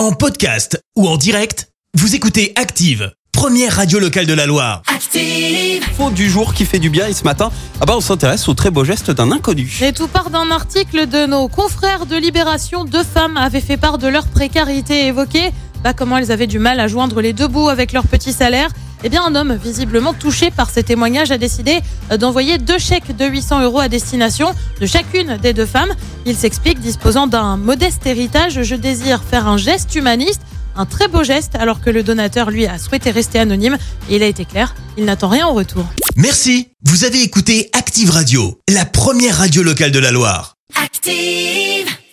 En podcast ou en direct, vous écoutez Active, première radio locale de la Loire. Active. Info du jour qui fait du bien et ce matin, ah bah on s'intéresse au très beau geste d'un inconnu. Et tout part d'un article de nos confrères de Libération. Deux femmes avaient fait part de leur précarité évoquée. Bah, comment elles avaient du mal à joindre les deux bouts avec leur petit salaire. Eh bien, un homme visiblement touché par ces témoignages a décidé d'envoyer deux chèques de 800 euros à destination de chacune des deux femmes. Il s'explique disposant d'un modeste héritage. Je désire faire un geste humaniste. Un très beau geste, alors que le donateur, lui, a souhaité rester anonyme. Et il a été clair, il n'attend rien en retour. Merci, vous avez écouté Active Radio, la première radio locale de la Loire. Active.